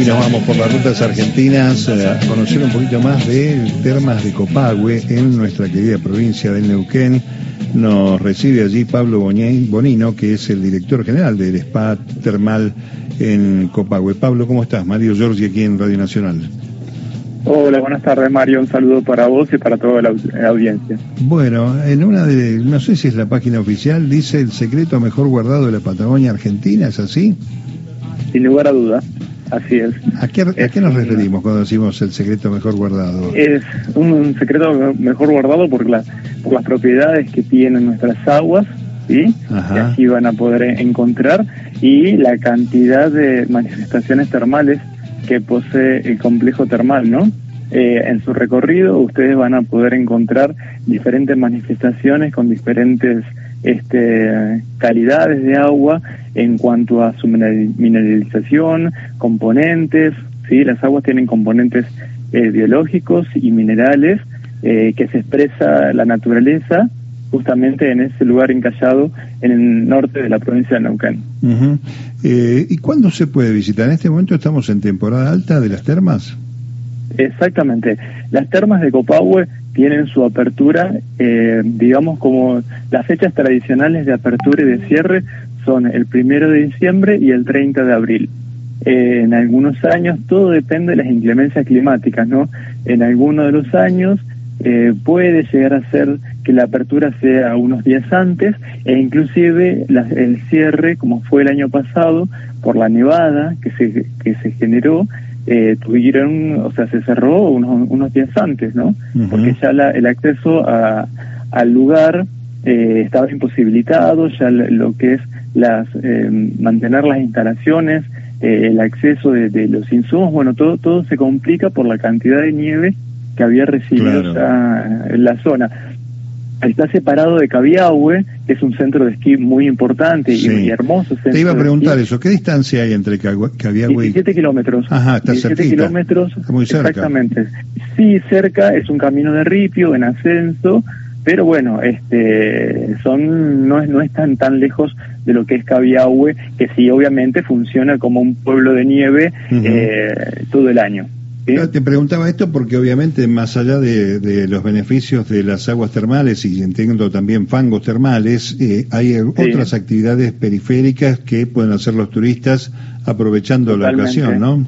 Y nos vamos por las rutas argentinas eh, a conocer un poquito más de termas de Copagüe en nuestra querida provincia del Neuquén. Nos recibe allí Pablo Bonino, que es el director general del Spa Termal en Copagüe. Pablo, ¿cómo estás? Mario Giorgi aquí en Radio Nacional. Hola, buenas tardes Mario, un saludo para vos y para toda la audiencia. Bueno, en una de, no sé si es la página oficial, dice el secreto mejor guardado de la Patagonia Argentina, ¿es así? Sin lugar a dudas, así es. ¿A qué, nos referimos cuando decimos el secreto mejor guardado? Es un, secreto mejor guardado por, la, por las propiedades que tienen nuestras aguas, ¿sí? que aquí van a poder encontrar, y la cantidad de manifestaciones termales que posee el complejo termal, ¿no? Eh, en su recorrido ustedes van a poder encontrar diferentes manifestaciones con diferentes este, calidades de agua en cuanto a su mineralización, componentes, ¿sí? Las aguas tienen componentes eh, biológicos y minerales eh, que se expresa la naturaleza justamente en ese lugar encallado en el norte de la provincia de Neuquén. Eh, ¿Y cuándo se puede visitar? En este momento estamos en temporada alta de las termas. Exactamente. Las termas de Copahue tienen su apertura, eh, digamos como las fechas tradicionales de apertura y de cierre son el primero de diciembre y el 30 de abril. Eh, en algunos años, todo depende de las inclemencias climáticas, ¿no? En algunos de los años eh, puede llegar a ser que la apertura sea unos días antes e inclusive el cierre, como fue el año pasado, por la nevada que se, que se generó, eh, tuvieron, o sea, se cerró unos, unos días antes, ¿no? Porque ya el acceso a, al lugar eh, estaba imposibilitado, ya lo que es las eh, mantener las instalaciones, el acceso de, de, los insumos, bueno, todo, todo se complica por la cantidad de nieve que había recibido en la zona. Está separado de Cabiahue, que es un centro de esquí muy importante y, hermoso. Te iba a preguntar eso, ¿qué distancia hay entre Cabiahue y...? 17 kilómetros. Ajá, está 17 kilómetros. muy cerca. Exactamente. Sí, cerca, es un camino de ripio, en ascenso, pero bueno, este, son, no no están tan lejos de lo que es Cabiahue, que sí, obviamente funciona como un pueblo de nieve eh, todo el año. Te preguntaba esto porque obviamente más allá de, los beneficios de las aguas termales y entiendo también fangos termales, eh, hay otras actividades periféricas que pueden hacer los turistas aprovechando la ocasión, ¿no?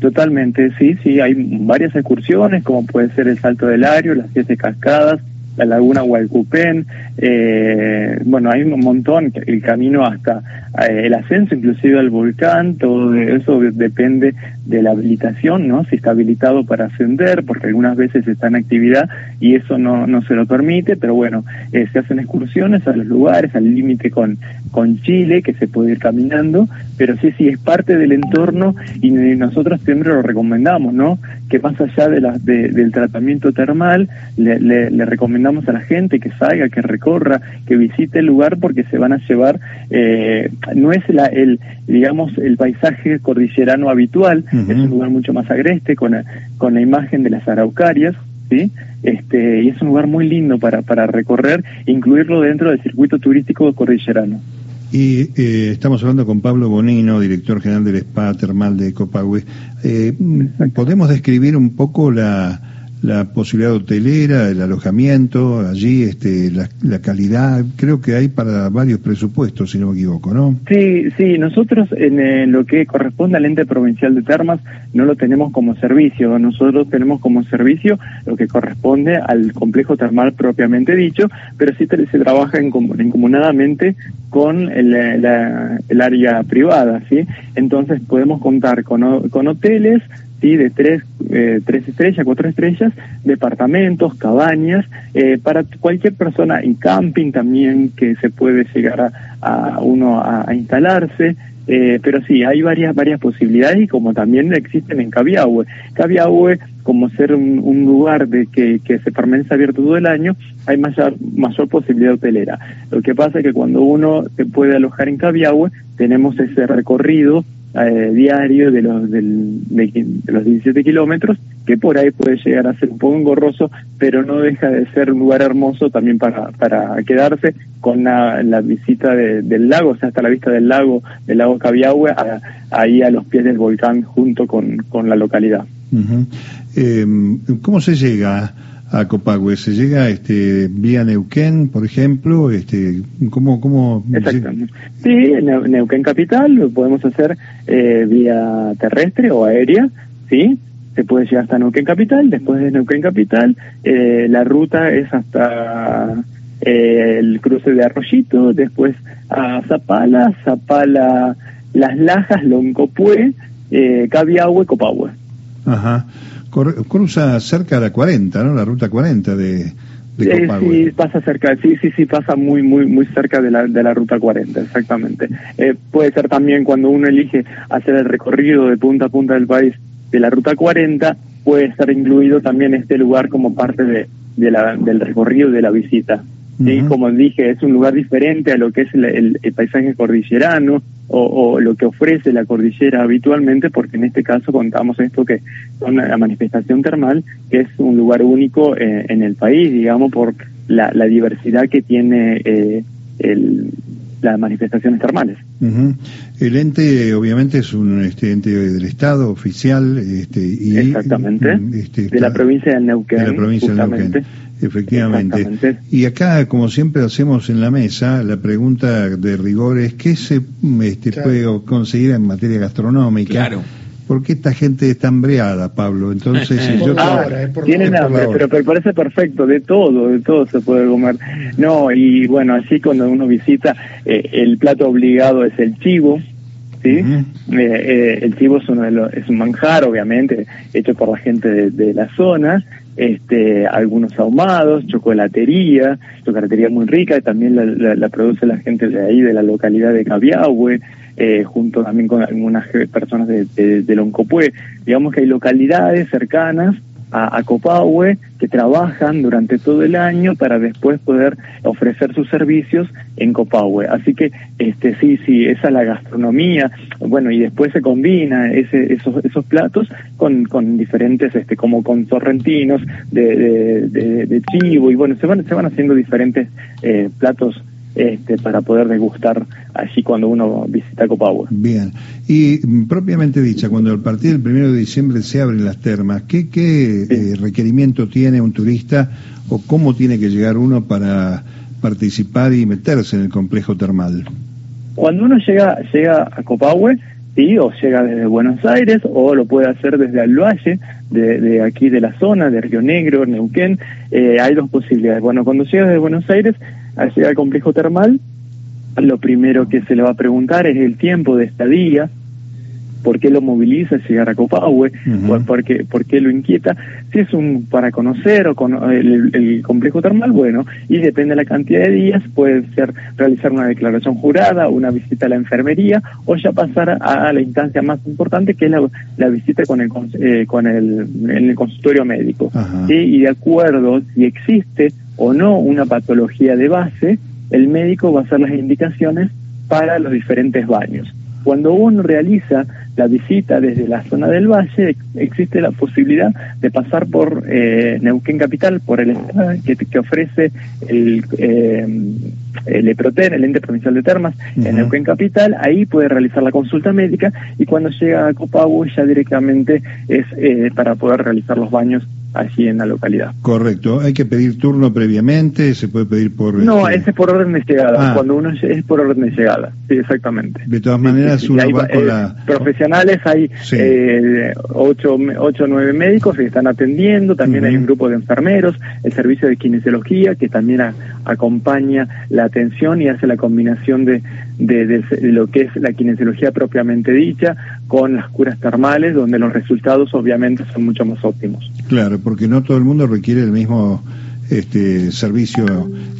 Totalmente, sí, sí, hay varias excursiones como puede ser el Salto del Ario, las siete cascadas, la laguna Hualcupén, eh, bueno, hay un montón, el camino hasta eh, el ascenso inclusive al volcán, todo eso depende de la habilitación, ¿no? Si está habilitado para ascender, porque algunas veces está en actividad y eso no, no se lo permite, pero bueno, eh, se hacen excursiones a los lugares, al límite con, con Chile, que se puede ir caminando, pero sí, sí, es parte del entorno y nosotros siempre lo recomendamos, ¿no? Que más allá de la, del tratamiento termal, le, le recomendamos a la gente que salga, que recorra, que visite el lugar porque se van a llevar, eh, no es la, el, digamos, el paisaje cordillerano habitual, es un lugar mucho más agreste con, con la imagen de las araucarias, ¿sí? Este, y es un lugar muy lindo para, para recorrer, incluirlo dentro del circuito turístico cordillerano. Y eh, estamos hablando con Pablo Bonino, director general del Spa Termal de Copahue. Eh, ¿Podemos describir un poco la, la posibilidad hotelera, el alojamiento, allí este, la, calidad, creo que hay para varios presupuestos, si no me equivoco, ¿no? Sí, sí, nosotros en lo que corresponde al ente provincial de termas no lo tenemos como servicio, nosotros tenemos como servicio lo que corresponde al complejo termal propiamente dicho, pero sí se trabaja en, encomunadamente con el, el área privada, ¿sí? Entonces podemos contar con, con hoteles, de tres, eh, tres estrellas, cuatro estrellas, departamentos, cabañas, eh, para cualquier persona en camping también que se puede llegar a, uno a, instalarse. Eh, pero sí, hay varias varias posibilidades y como también existen en Cabiahue. Cabiahue, como ser un, lugar de que, que se permanece abierto todo el año, hay mayor, mayor posibilidad hotelera. Lo que pasa es que cuando uno se puede alojar en Cabiahue, tenemos ese recorrido eh, diario de los, del, de, los 17 kilómetros, que por ahí puede llegar a ser un poco engorroso, pero no deja de ser un lugar hermoso también para, para quedarse con la, visita del lago, o sea, hasta la vista del lago, del lago Cabiahue, ahí a los pies del volcán junto con, con la localidad. Em, ¿Cómo se llega a Copagüe? ¿Se llega este, vía Neuquén, por ejemplo? Este, ¿cómo, cómo Exactamente. Sí, Neuquén Capital lo podemos hacer eh, vía terrestre o aérea, ¿sí? Se puede llegar hasta Neuquén Capital, después de Neuquén Capital eh, la ruta es hasta eh, el cruce de Arroyito, después a Zapala, Zapala, Las Lajas, Loncopué, eh, Cabiahue, Copahue. Ajá cruza cerca de la 40, ¿no? La ruta 40 de, de sí, pasa cerca, sí, sí, sí, pasa muy, muy, muy cerca de la, de la ruta 40, exactamente. Eh, puede ser también cuando uno elige hacer el recorrido de punta a punta del país de la ruta 40, puede estar incluido también este lugar como parte de, de la, del recorrido de la visita. ¿sí? Como dije, es un lugar diferente a lo que es el, paisaje cordillerano o, lo que ofrece la cordillera habitualmente, porque en este caso contamos esto que es una manifestación termal, que es un lugar único eh, en el país, digamos, por la, diversidad que tiene eh, el, las manifestaciones termales. El ente, obviamente, es un este, ente del Estado oficial. Este, y, Exactamente. Este, de la provincia de Neuquén. De la provincia de Neuquén. Efectivamente. Y acá, como siempre hacemos en la mesa, la pregunta de rigor es: ¿qué se este, puede conseguir en materia gastronómica? Claro. ¿Por qué esta gente está hambreada, Pablo? Entonces, yo ah, tienen hambre, pero, pero parece perfecto, de todo, de todo se puede comer. No, y bueno, así cuando uno visita, eh, el plato obligado es el chivo, ¿sí? Eh, eh, el chivo es, uno de los, es un manjar, obviamente, hecho por la gente de, la zona, este, algunos ahumados, chocolatería, chocolatería muy rica, también la, la, produce la gente de ahí, de la localidad de Cabiahue, eh, junto también con algunas personas de, de, de Digamos que hay localidades cercanas a, a, que trabajan durante todo el año para después poder ofrecer sus servicios en Copahue. Así que este sí, sí, esa es la gastronomía. Bueno, y después se combina ese, esos, esos platos con, con diferentes, este, como con sorrentinos de, de, de, chivo y bueno, se van, se van haciendo diferentes eh, platos este, para poder degustar allí cuando uno visita Copahue. Bien, y mm, propiamente dicha, cuando a partir del primero de diciembre se abren las termas, ¿qué, qué eh, requerimiento tiene un turista o cómo tiene que llegar uno para participar y meterse en el complejo termal? Cuando uno llega, llega a Copahue, sí, o llega desde Buenos Aires, o lo puede hacer desde el valle, de, aquí de la zona, de Río Negro, Neuquén, eh, hay dos posibilidades. Bueno, cuando llega desde Buenos Aires, al llegar al complejo termal, lo primero que se le va a preguntar es el tiempo de estadía, por qué lo moviliza llegar a Copahue, por, qué, lo inquieta, si es un para conocer o con el, complejo termal, bueno, y depende de la cantidad de días, puede ser realizar una declaración jurada, una visita a la enfermería o ya pasar a, la instancia más importante que es la, visita con el eh, con el, en el consultorio médico. Y de acuerdo si existe o no una patología de base, el médico va a hacer las indicaciones para los diferentes baños. Cuando uno realiza la visita desde la zona del valle, existe la posibilidad de pasar por eh, Neuquén Capital, por el que, que ofrece el, eh, el EPROTEN, el ente provincial de termas, en Neuquén Capital, ahí puede realizar la consulta médica y cuando llega a Copahue ya directamente es eh, para poder realizar los baños allí en la localidad. Correcto. ¿Hay que pedir turno previamente? ¿Se puede pedir por...? No, este ese es por orden de llegada. Ah. Cuando uno es por orden de llegada. Sí, exactamente. De todas maneras, uno va con eh, la... Profesionales, hay eh, ocho o nueve médicos que están atendiendo, también hay un grupo de enfermeros, el servicio de kinesiología que también acompaña la atención y hace la combinación de, de, lo que es la kinesiología propiamente dicha con las curas termales, donde los resultados obviamente son mucho más óptimos. Claro, porque no todo el mundo requiere el mismo este servicio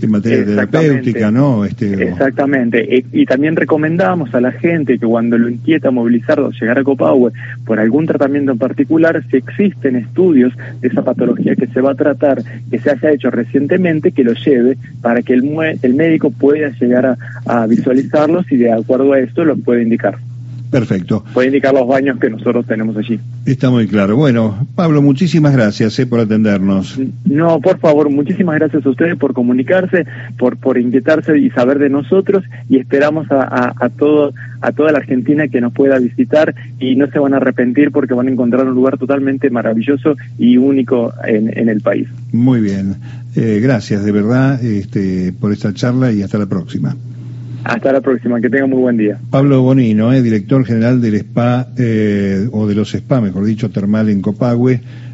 en materia terapéutica, ¿no? Este, Exactamente. Y, también recomendamos a la gente que cuando lo inquieta movilizar o llegar a Copahue por algún tratamiento en particular, si existen estudios de esa patología que se va a tratar, que se haya hecho recientemente, que lo lleve para que el, el médico pueda llegar a, a visualizarlos y de acuerdo a esto lo pueda indicar. Perfecto. Puede indicar los baños que nosotros tenemos allí. Está muy claro. Bueno, Pablo, muchísimas gracias eh, por atendernos. No, por favor, muchísimas gracias a ustedes por comunicarse, por, por inquietarse y saber de nosotros y esperamos a, a, a, todo, a toda la Argentina que nos pueda visitar y no se van a arrepentir porque van a encontrar un lugar totalmente maravilloso y único en, en el país. Muy bien. Eh, gracias de verdad este, por esta charla y hasta la próxima. Hasta la próxima, que tenga muy buen día. Pablo Bonino, eh, director general del SPA, eh, o de los SPA, mejor dicho, termal en Copagüe.